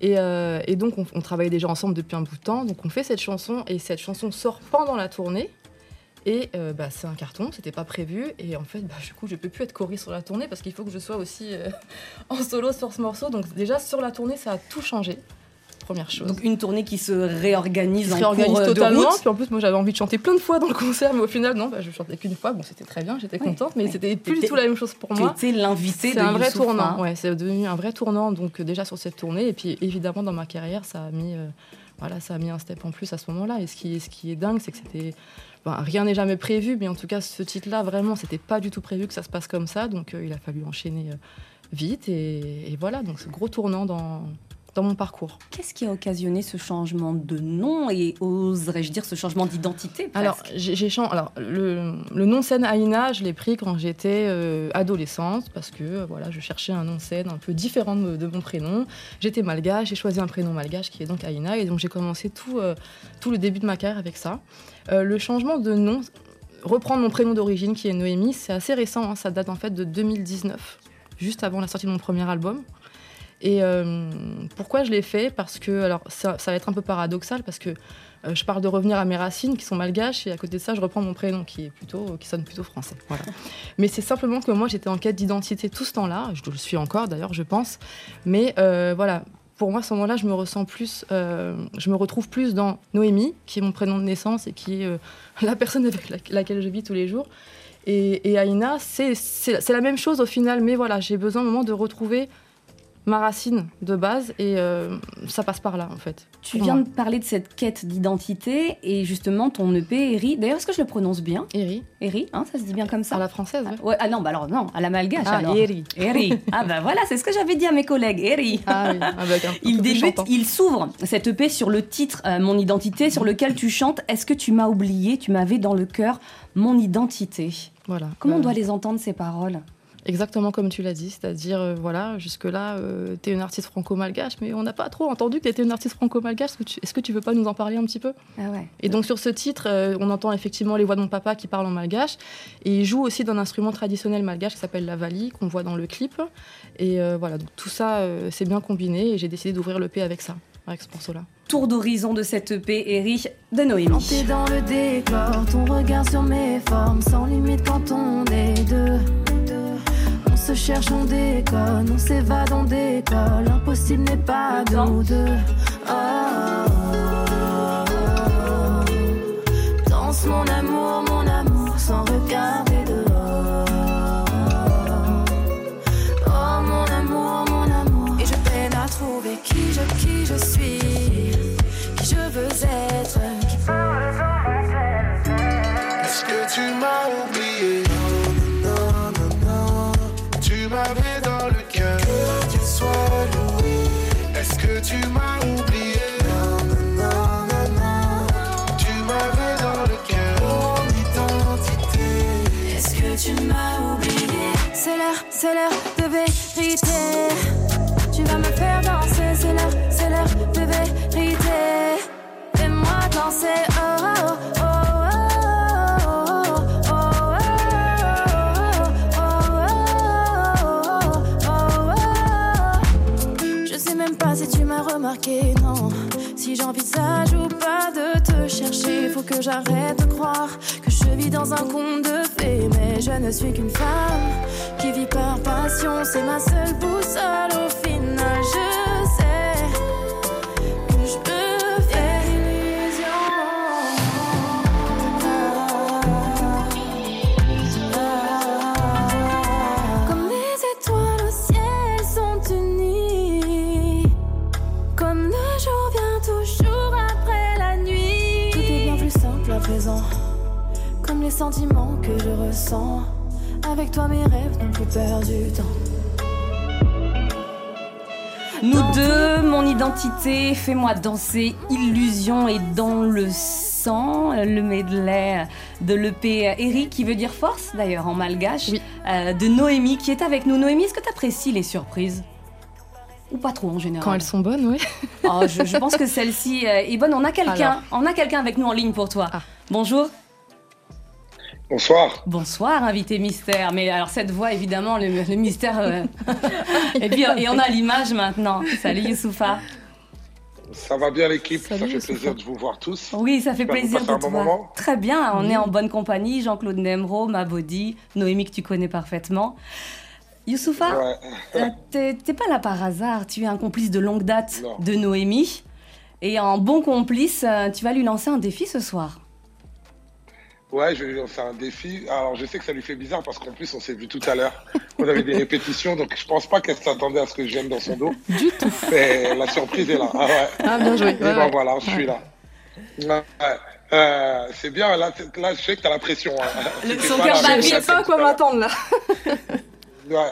Et, euh, et donc, on, on travaillait déjà ensemble depuis un bout de temps. Donc, on fait cette chanson et cette chanson sort pendant la tournée. Et euh, bah, c'est un carton, c'était pas prévu. Et en fait, bah, du coup, je peux plus être choriste sur la tournée parce qu'il faut que je sois aussi euh, *laughs* en solo sur ce morceau. Donc, déjà, sur la tournée, ça a tout changé. Première chose. Donc une tournée qui se réorganise Qui se en réorganise cours de totalement. route. Puis en plus, moi, j'avais envie de chanter plein de fois dans le concert, mais au final, non, bah, je chantais qu'une fois. Bon, c'était très bien, j'étais Ouais, contente, mais ouais. c'était plus du tout la même chose pour moi. T'étais l'invité C'est de un vrai tournant. Ouais, c'est devenu un vrai tournant. Donc euh, déjà sur cette tournée, et puis évidemment dans ma carrière, ça a mis, euh, voilà, ça a mis un step en plus à ce moment-là. Et ce qui, ce qui est dingue, c'est que c'était, ben, rien n'est jamais prévu, mais en tout cas, ce titre-là, vraiment, c'était pas du tout prévu que ça se passe comme ça. Donc euh, il a fallu enchaîner euh, vite, et, et voilà. Donc ce gros tournant dans dans mon parcours. Qu'est-ce qui a occasionné ce changement de nom et oserais-je dire ce changement d'identité Alors, j'ai Alors, le, le nom scène Aïna, je l'ai pris quand j'étais euh, adolescente parce que euh, voilà, je cherchais un nom scène un peu différent de, de mon prénom. J'étais malgache, j'ai choisi un prénom malgache qui est donc Aïna et donc j'ai commencé tout, euh, tout le début de ma carrière avec ça. Euh, le changement de nom, reprendre mon prénom d'origine qui est Noémie, c'est assez récent, hein, ça date en fait de 2019, juste avant la sortie de mon premier album. Et euh, pourquoi je l'ai fait? Parce que, alors ça, ça va être un peu paradoxal, parce que euh, je parle de revenir à mes racines qui sont malgaches, et à côté de ça, je reprends mon prénom qui, est plutôt, qui sonne plutôt français. Voilà. *laughs* Mais c'est simplement que moi, j'étais en quête d'identité tout ce temps-là, je le suis encore d'ailleurs, je pense. Mais euh, voilà, pour moi, à ce moment-là, je me ressens plus, euh, je me retrouve plus dans Noémie, qui est mon prénom de naissance et qui est euh, *laughs* la personne avec la- laquelle je vis tous les jours. Et, et Aïna, c'est la même chose au final, mais voilà, j'ai besoin un moment de retrouver ma racine de base et euh, ça passe par là en fait. Tu viens moi. de parler de cette quête d'identité et justement ton EP Eri. D'ailleurs, est-ce que je le prononce bien? Eri. Eri, hein, ça se dit bien comme ça? À la française, ah, ouais. Ah non, bah alors non, à la malgache Ah, alors. Eri. Eri. Ah bah voilà, c'est ce que j'avais dit à mes collègues. Eri. Ah oui, un- *laughs* un il débute, il s'ouvre cette EP sur le titre euh, Mon identité, sur lequel tu chantes Est-ce que tu m'as oublié? Tu m'avais dans le cœur mon identité. Voilà. Comment on Euh, doit les entendre ces paroles? Exactement comme tu l'as dit, c'est-à-dire, euh, voilà, jusque-là, euh, t'es une artiste franco-malgache, mais on n'a pas trop entendu que t'étais une artiste franco-malgache. Est-ce que, tu, est-ce que tu veux pas nous en parler un petit peu? Ah ouais. Et donc sur ce titre, euh, on entend effectivement les voix de mon papa qui parle en malgache, et il joue aussi d'un instrument traditionnel malgache qui s'appelle la vali, qu'on voit dans le clip. Et euh, voilà, donc tout ça, euh, c'est bien combiné, et j'ai décidé d'ouvrir le P avec ça, avec ce morceau-là. Tour d'horizon de cette EP Eri de Noémie. T'es dans le décor, ton regard sur mes formes, sans limite quand on est deux. Se cherche, on déconne, on s'évade, on décolle. Impossible n'est pas de nous deux. Oh. Danse mon amour, mon de vérité. Fais-moi danser. Pas si tu m'as remarqué, non. Si j'envisage ou pas de te chercher, faut que j'arrête de croire que je vis dans un conte de fées. Mais je ne suis qu'une femme qui vit par passion, c'est ma seule boussole au final. Sentiments que je ressens. Avec toi, mes rêves n'ont plus perdu temps. Nous deux, mon identité, fais-moi danser, illusion et dans le sang, le medley de l'EP Eric qui veut dire force d'ailleurs en malgache, euh, de Noémie qui est avec nous. Noémie, est-ce que tu apprécies les surprises? Ou pas trop en général? Quand elles sont bonnes, oui. Oh, je, je pense que celle-ci euh, est bonne. On a quelqu'un, on a quelqu'un avec nous en ligne pour toi. Bonjour. Bonsoir. Bonsoir, invité mystère. Mais alors cette voix, évidemment, le, le mystère. euh, *laughs* et puis et on a l'image maintenant. Salut Youssoufa. Ça va bien l'équipe, ça fait Youssoufa. plaisir de vous voir tous. Oui, ça fait vous plaisir de bon voir. Très bien, on est en bonne compagnie. Jean-Claude Nemro, Mabodi, Noémie que tu connais parfaitement. Youssoufa, Ouais. euh, t'es pas là par hasard. Tu es un complice de longue date Non. de Noémie. Et en bon complice, euh, tu vas lui lancer un défi ce soir. Ouais, je vais lui lancer un défi. Alors, je sais que ça lui fait bizarre parce qu'en plus, on s'est vu tout à l'heure. On avait des répétitions, donc je pense pas qu'elle s'attendait à ce que je vienne dans son dos. Du tout. Mais la surprise est là. Ah, ouais. Ah, bien joué. Et ben ouais. voilà, je suis là. Ouais. Euh, c'est bien, là, je sais que t'as la pression. hein. Le- son cœur bat vite. Pas à quoi m'attendre là. Ouais.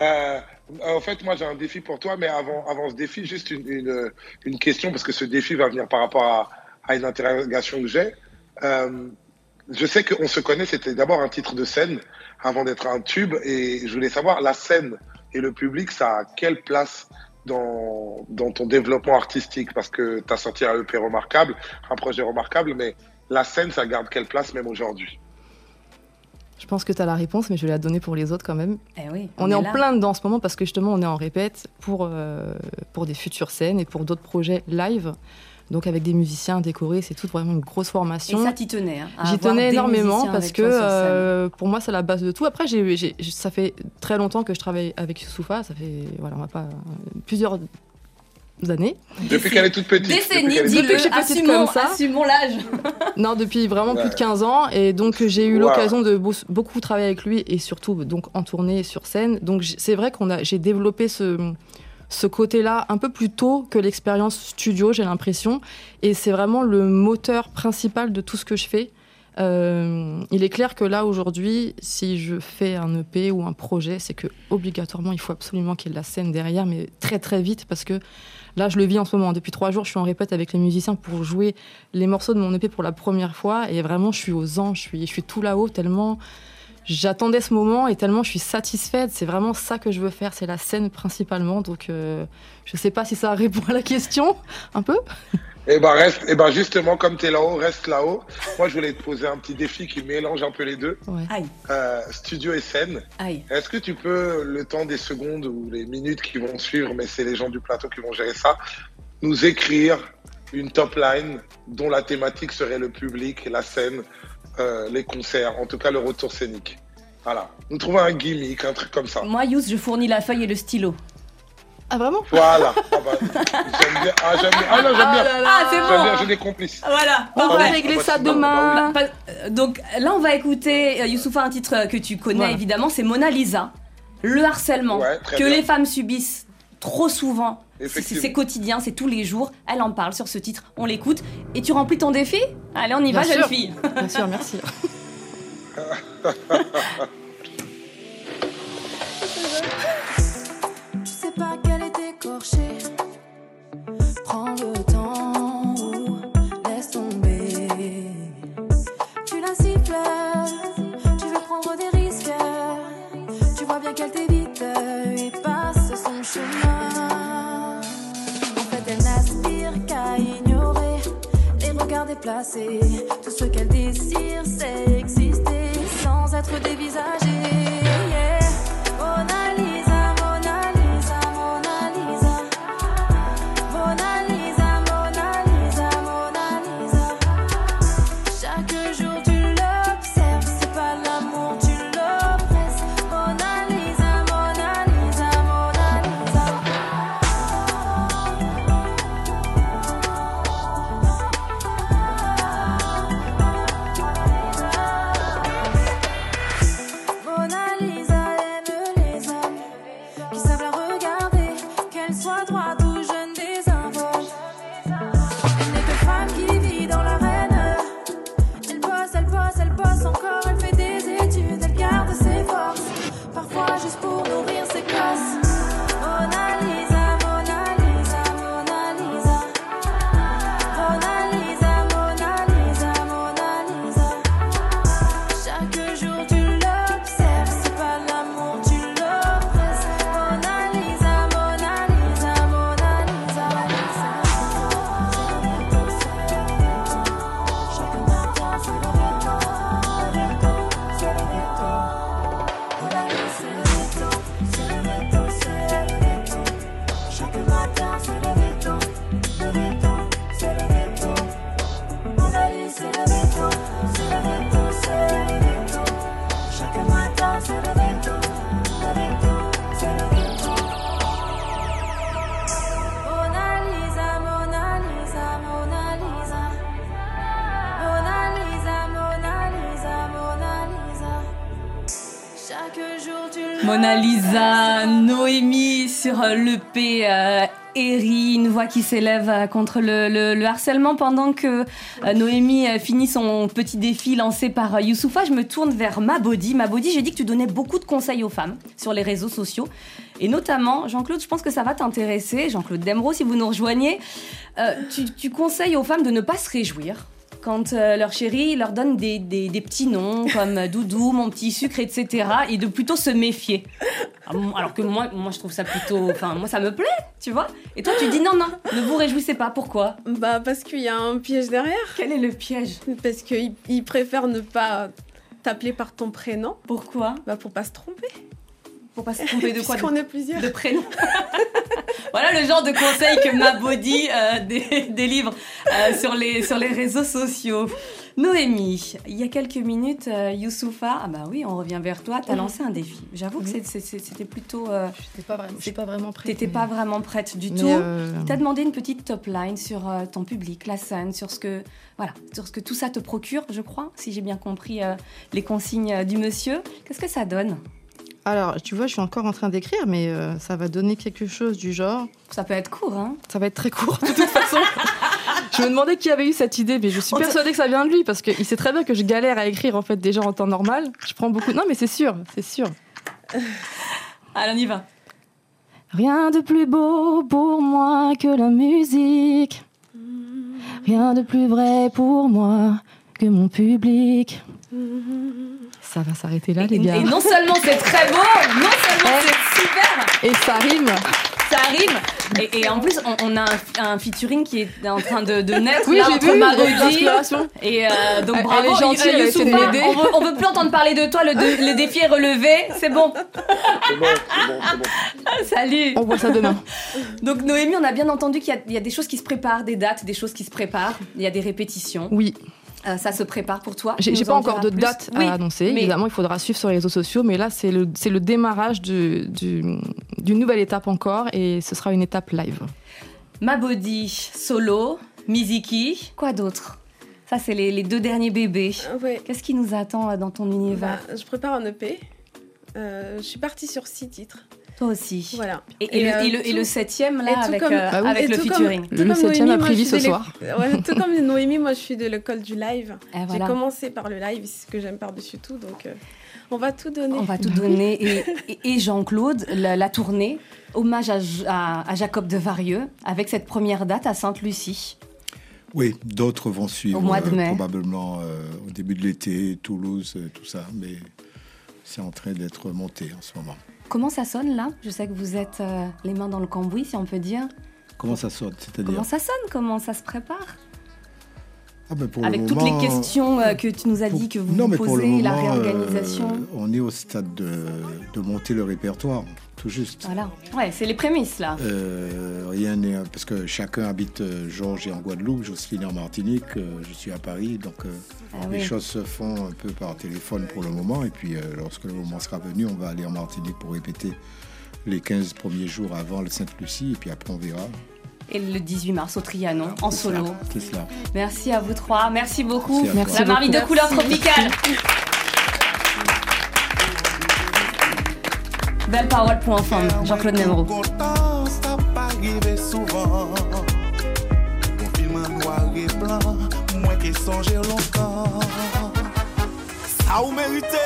Euh, En fait, moi, j'ai un défi pour toi, mais avant, avant ce défi, juste une, une, une question, parce que ce défi va venir par rapport à, à une interrogation que j'ai. Euh, je sais qu'on se connaît, c'était d'abord un titre de scène avant d'être un tube, et je voulais savoir, la scène et le public, ça a quelle place dans, dans ton développement artistique? Parce que tu as sorti un EP remarquable, un projet remarquable, mais la scène, ça garde quelle place même aujourd'hui? Je pense que tu as la réponse, mais je vais la donner pour les autres quand même. Eh oui, On, on est, est en plein dedans en ce moment parce que justement, on est en répète pour, euh, pour des futures scènes et pour d'autres projets live. Donc avec des musiciens décorés, c'est tout vraiment une grosse Et formation. ça t'y tenait. hein, à J'y tenais des énormément parce que euh, pour moi c'est la base de tout. Après j'ai, j'ai- ça fait très longtemps que je travaille avec Youssoufa, ça fait voilà on va pas plusieurs années. Depuis qu'elle est toute petite. Décennie, depuis Depuis que je suis petite assumons, comme ça. assumons l'âge. *laughs* Non depuis vraiment Ouais. plus de 15 ans et donc j'ai eu Wow. l'occasion de beau- beaucoup travailler avec lui et surtout donc en tournée sur scène. Donc c'est vrai qu'on a j'ai développé ce ce côté-là un peu plus tôt que l'expérience studio, j'ai l'impression. Et c'est vraiment le moteur principal de tout ce que je fais. Euh, il est clair que là, aujourd'hui, si je fais un EP ou un projet, c'est que obligatoirement, il faut absolument qu'il y ait de la scène derrière, mais très très vite, parce que là, je le vis en ce moment. Depuis trois jours, je suis en répète avec les musiciens pour jouer les morceaux de mon EP pour la première fois. Et vraiment, je suis aux anges, je suis, je suis tout là-haut, tellement j'attendais ce moment et tellement je suis satisfaite. C'est vraiment ça que je veux faire, c'est la scène principalement. Donc, euh, je sais pas si ça répond à la question, un peu. Eh ben, reste, eh ben, justement, comme tu es là-haut, reste là-haut. Moi, je voulais te poser un petit défi qui mélange un peu les deux. Ouais. Aïe, Euh, studio et scène. aïe. Est-ce que tu peux, le temps des secondes ou les minutes qui vont suivre, mais c'est les gens du plateau qui vont gérer ça, nous écrire une top line dont la thématique serait le public, la scène, euh, les concerts, en tout cas le retour scénique. Voilà. Nous trouvons un gimmick, un truc comme ça. Moi, Yous, je fournis la feuille et le stylo. Ah, vraiment? Voilà. *laughs* Ah, bah, j'aime bien. Ah, j'aime bien. Ah, non, j'aime bien. Ah, c'est J'aime bon. bien, j'ai des complices. Voilà. On va régler ah bah, ça demain. Pas- euh, Donc là, on va écouter, euh, Youssoufa, un titre que tu connais Voilà. évidemment, c'est Mona Lisa. Le harcèlement Ouais, que bien. les femmes subissent trop souvent. C'est- quotidien, c'est tous les jours. Elle en parle sur ce titre, on l'écoute. Et tu remplis ton défi? Allez, on y Bien va, jeune fille. *laughs* Bien sûr, merci. *laughs* Tu sais pas qu'elle est écorchée. Prends le temps Tout ce qu'elle désire, c'est exister sans être dévisagée. Mona Lisa, Noémie sur euh, l'EP euh, Eri, une voix qui s'élève euh, contre le, le- le harcèlement pendant que euh, Noémie finit son petit défi lancé par Youssoufa. Je me tourne vers Mabody. Mabody, j'ai dit que tu donnais beaucoup de conseils aux femmes sur les réseaux sociaux. Et notamment, Jean-Claude, je pense que ça va t'intéresser, Jean-Claude Demro, si vous nous rejoignez, tu conseilles aux femmes de ne pas se réjouir quand euh, leur chéri leur donne des, des- des petits noms comme Doudou, mon petit sucre, etc. et de plutôt se méfier. Alors, moi- Alors que moi, moi je trouve ça plutôt... Enfin, moi ça me plaît, tu vois. Et toi tu dis non, non, ne vous réjouissez pas. Pourquoi? Bah parce qu'il y a un piège derrière. Quel est le piège? Parce qu'ils ils préfèrent ne pas t'appeler par ton prénom. Pourquoi? Bah pour pas se tromper. Pour pas se tromper de *laughs* quoi est plusieurs. De prénom. *laughs* voilà le genre de conseils que ma body euh, dé- délivre euh, sur, les, sur les réseaux sociaux. Noémie, il y a quelques minutes, euh, Youssoufa, ah bah oui, on revient vers toi, t'as lancé un défi. J'avoue que Oui. c'était plutôt... J'étais pas vraiment, pas vraiment prête. T'étais mais- pas vraiment prête du Mais, tout. Il t'a demandé une petite top line sur ton public, la scène, sur ce que voilà, sur ce que tout ça te procure, je crois, si j'ai bien compris les consignes du monsieur. Qu'est-ce que ça donne? Alors, tu vois, je suis encore en train d'écrire, mais euh, ça va donner quelque chose du genre. Ça peut être court, hein Ça va être très court, de toute façon. *laughs* je me demandais qui avait eu cette idée, mais je suis persuadée que ça vient de lui, parce qu'il sait très bien que je galère à écrire en fait déjà en temps normal. Je prends beaucoup. Non, mais c'est sûr, c'est sûr. *laughs* Allez, on y va. Rien de plus beau pour moi que la musique. Rien de plus vrai pour moi que mon public. Ça va s'arrêter là, les gars. Et non seulement c'est très beau, non seulement c'est super, Et ça rime. ça rime. Et, et en plus, on, on a un, un featuring qui est en train de, de naître Oui, là, j'ai entre vu, Marodi et euh, donc bravo. elle est gentille, elle Youssoufa, on veut, on veut plus entendre parler de toi. Le, de- le défi est relevé. C'est bon. C'est bon, c'est bon, c'est bon. Salut. On voit ça demain. Donc Noémie, on a bien entendu qu'il y, a des choses qui se préparent, des dates, des choses qui se préparent. Il y a des répétitions. Oui. Euh, ça se prépare pour toi. J'ai pas en encore de plus. date Oui, à annoncer. mais- Évidemment, il faudra suivre sur les réseaux sociaux, mais là, c'est le, c'est le démarrage du- du- d'une nouvelle étape encore, et ce sera une étape live. Ma Body solo, Miziki, quoi d'autre? Ça, c'est les, les deux derniers bébés. Ouais. Qu'est-ce qui nous attend euh, dans ton univers? Bah, je prépare un EP. Euh, je suis partie sur six titres. Toi aussi. Voilà. Et, et le, euh, et le- et tout- le septième, là, avec, comme- euh, Bah oui. avec et le comme- featuring. Le septième Noémie, a moi, prévu je suis ce de soir. *laughs* ouais, tout comme Noémie, moi je suis de l'école du live. Et J'ai commencé par le live, c'est ce que j'aime par-dessus tout, donc euh, on va tout donner. On va tout donner. Et, et- et Jean-Claude, la, la tournée, hommage à, à- à Jacob de Varieux, avec cette première date à Sainte-Lucie. Oui, d'autres vont suivre Au mois de euh, mai. probablement euh, au début de l'été, Toulouse, euh, tout ça, mais c'est en train d'être monté en ce moment. Comment ça sonne là? Je sais que vous êtes euh, les mains dans le cambouis, si on peut dire. Comment ça sonne C'est-à-dire? Comment ça sonne? Comment ça se prépare? Ah ben, le Avec toutes les questions euh, que tu nous as dit que vous Non, vous mais posez, la moment, réorganisation. euh, on est au stade de, de monter le répertoire, tout juste. Voilà. Ouais, c'est les prémices là. Euh, rien n'est parce que chacun habite. euh, Georges est en Guadeloupe, Jocelyne en Martinique, euh, je suis à Paris, donc euh, Ah les oui. choses se font un peu par téléphone pour le moment. Et puis euh, lorsque le moment sera venu, on va aller en Martinique pour répéter les 15 premiers jours avant le Sainte-Lucie, et puis après on verra. Et le 18 mars au Trianon, en solo. cela, C'est cela. Merci à vous trois. Merci beaucoup. Merci à Merci la marmite de couleur tropicale. Belle parole pour enfants, Jean-Claude Nemro. Content, ça pas arrivé souvent. Mon film en noir et blanc, moi qui songe longtemps. Ça ou mérité,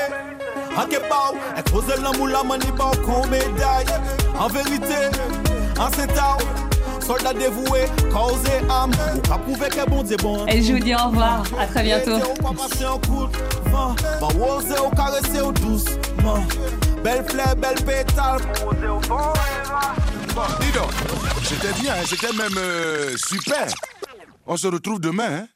en kebaou, exposer l'amour, la mani soldat dévoué, cause et âme. Ou pas prouver que bon Dieu bon. Et je vous dis au revoir. À très bientôt. Belle fleur, belle pétale. Dis donc, c'était bien, hein, c'était même euh, super. On se retrouve demain. Hein?